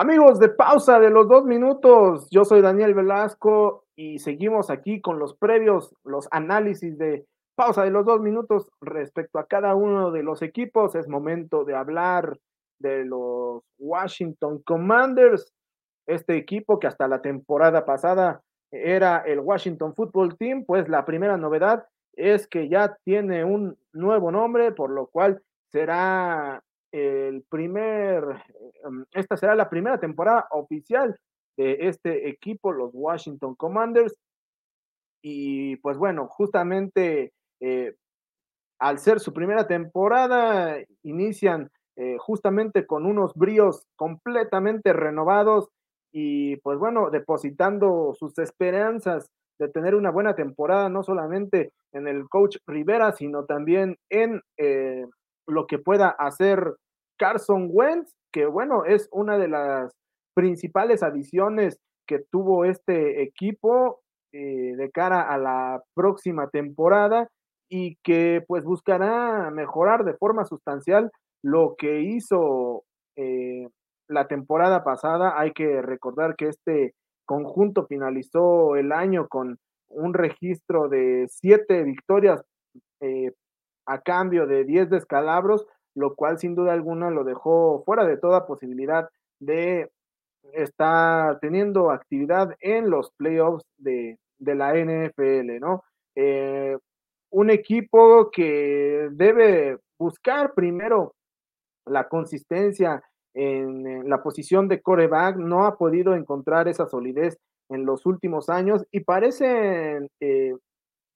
Amigos de pausa de los dos minutos, yo soy Daniel Velasco y seguimos aquí con los previos, los análisis de pausa de los dos minutos respecto a cada uno de los equipos. Es momento de hablar de los Washington Commanders, este equipo que hasta la temporada pasada era el Washington Football Team, pues la primera novedad es que ya tiene un nuevo nombre, por lo cual será el primer, em, esta será la primera temporada oficial de este equipo, los Washington Commanders. Y pues bueno, justamente eh, al ser su primera temporada, inician eh, justamente con unos bríos completamente renovados y pues bueno, depositando sus esperanzas de tener una buena temporada, no solamente en el coach Rivera, sino también en eh, lo que pueda hacer Carson Wentz, que bueno, es una de las principales adiciones que tuvo este equipo eh, de cara a la próxima temporada y que pues buscará mejorar de forma sustancial lo que hizo eh, la temporada pasada. Hay que recordar que este conjunto finalizó el año con un registro de siete victorias eh, a cambio de diez descalabros, lo cual sin duda alguna lo dejó fuera de toda posibilidad de estar teniendo actividad en los playoffs de, la NFL, ¿no? Eh, un equipo que debe buscar primero la consistencia en, la posición de coreback, no ha podido encontrar esa solidez en los últimos años y parece eh,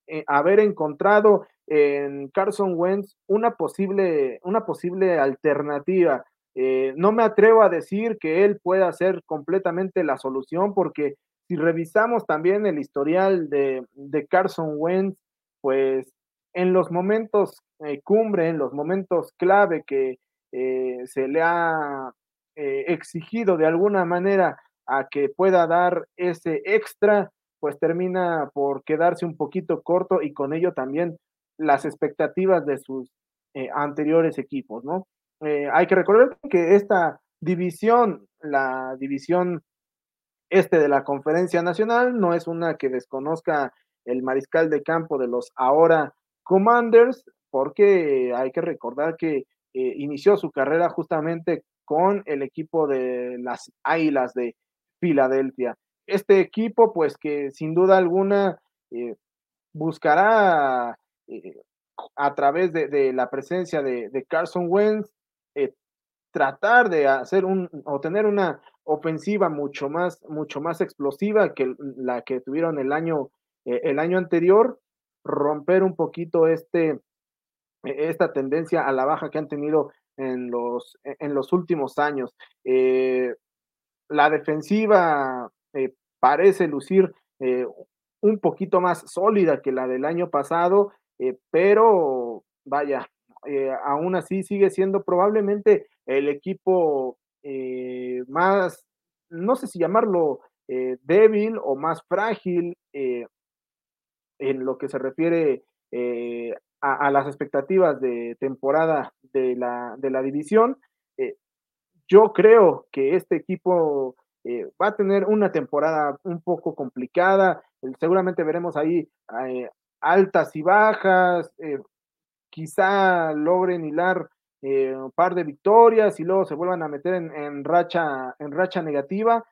eh, haber encontrado en Carson Wentz una posible, una posible alternativa. Eh, no me atrevo a decir que él pueda ser completamente la solución porque si revisamos también el historial de, Carson Wentz, pues en los momentos cumbre, en los momentos clave que eh, se le ha eh, exigido de alguna manera a que pueda dar ese extra, pues termina por quedarse un poquito corto y con ello también las expectativas de sus eh, anteriores equipos, ¿no? hay que recordar que esta división, la división este de la conferencia nacional, no es una que desconozca el mariscal de campo de los ahora Commanders, porque hay que recordar que eh, inició su carrera justamente con el equipo de las Águilas de Filadelfia. Este equipo, pues que sin duda alguna eh, buscará eh, a través de, la presencia de, Carson Wentz tratar de hacer un o tener una ofensiva mucho más mucho más explosiva que la que tuvieron el año el año anterior romper un poquito este e-, esta tendencia a la baja que han tenido en los, e-, en los últimos años. Eh, la defensiva eh, parece lucir eh, un poquito más sólida que la del año pasado, pero vaya, aún así sigue siendo probablemente el equipo más, no sé si llamarlo débil o más frágil en lo que se refiere a, las expectativas de temporada de la, de la división. Eh, yo creo que este equipo eh, va a tener una temporada un poco complicada. Seguramente veremos ahí eh, altas y bajas. quizá logren hilar un par de victorias y luego se vuelvan a meter en, racha, en racha negativa.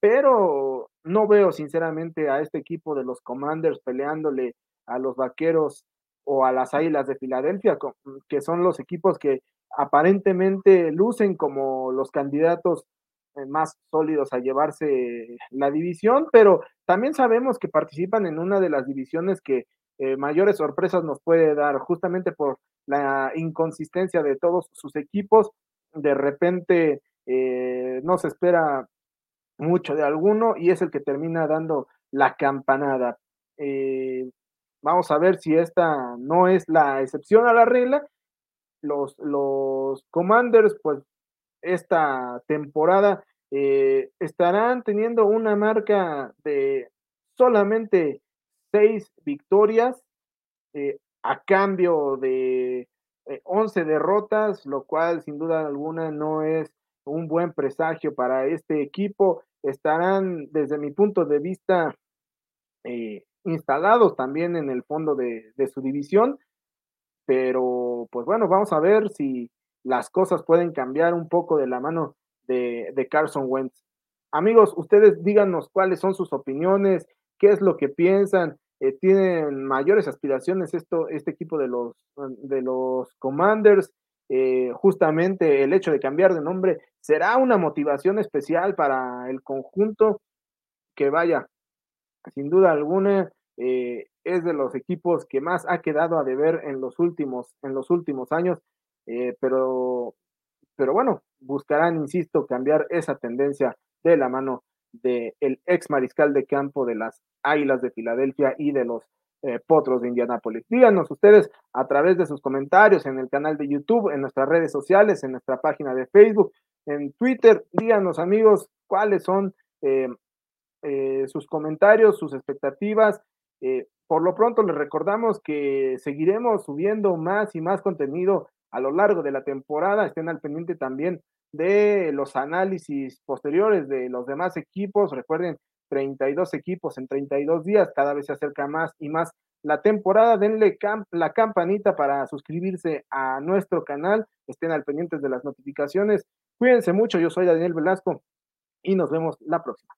pero no veo sinceramente a este equipo de los Commanders peleándole a los vaqueros o a las Águilas de Filadelfia, que son los equipos que aparentemente lucen como los candidatos eh, más sólidos a llevarse la división, pero también sabemos que participan en una de las divisiones que eh, mayores sorpresas nos puede dar, justamente por la inconsistencia de todos sus equipos. De repente eh, no se espera mucho de alguno y es el que termina dando la campanada. Vamos a ver si esta no es la excepción a la regla. Los, los Commanders, pues esta temporada eh, estarán teniendo una marca de solamente seis victorias eh, a cambio de eh, once derrotas, lo cual sin duda alguna no es un buen presagio para este equipo. Estarán, desde mi punto de vista, eh, instalados también en el fondo de, de, su división. Pero, pues bueno, vamos a ver si las cosas pueden cambiar un poco de la mano de, de Carson Wentz. Amigos, ustedes díganos cuáles son sus opiniones, qué es lo que piensan. Eh, tienen mayores aspiraciones esto, este equipo de los, de los Commanders. Eh, justamente el hecho de cambiar de nombre será una motivación especial para el conjunto que vaya, sin duda alguna, eh, es de los equipos que más ha quedado a deber en los últimos, en los últimos años, pero, pero bueno, buscarán, insisto, cambiar esa tendencia de la mano del el ex mariscal de campo de las Águilas de Filadelfia y de los eh, Potros de Indianápolis. Díganos ustedes a través de sus comentarios en el canal de YouTube, en nuestras redes sociales, en nuestra página de Facebook, en Twitter. Díganos amigos cuáles son eh, eh, sus comentarios, sus expectativas. Eh, por lo pronto les recordamos que seguiremos subiendo más y más contenido a lo largo de la temporada. Estén al pendiente también de los análisis posteriores de los demás equipos. Recuerden 32 equipos en 32 días, cada vez se acerca más y más la temporada. Denle la campanita para suscribirse a nuestro canal, estén al pendientes de las notificaciones. Cuídense mucho, yo soy Daniel Velasco y nos vemos la próxima.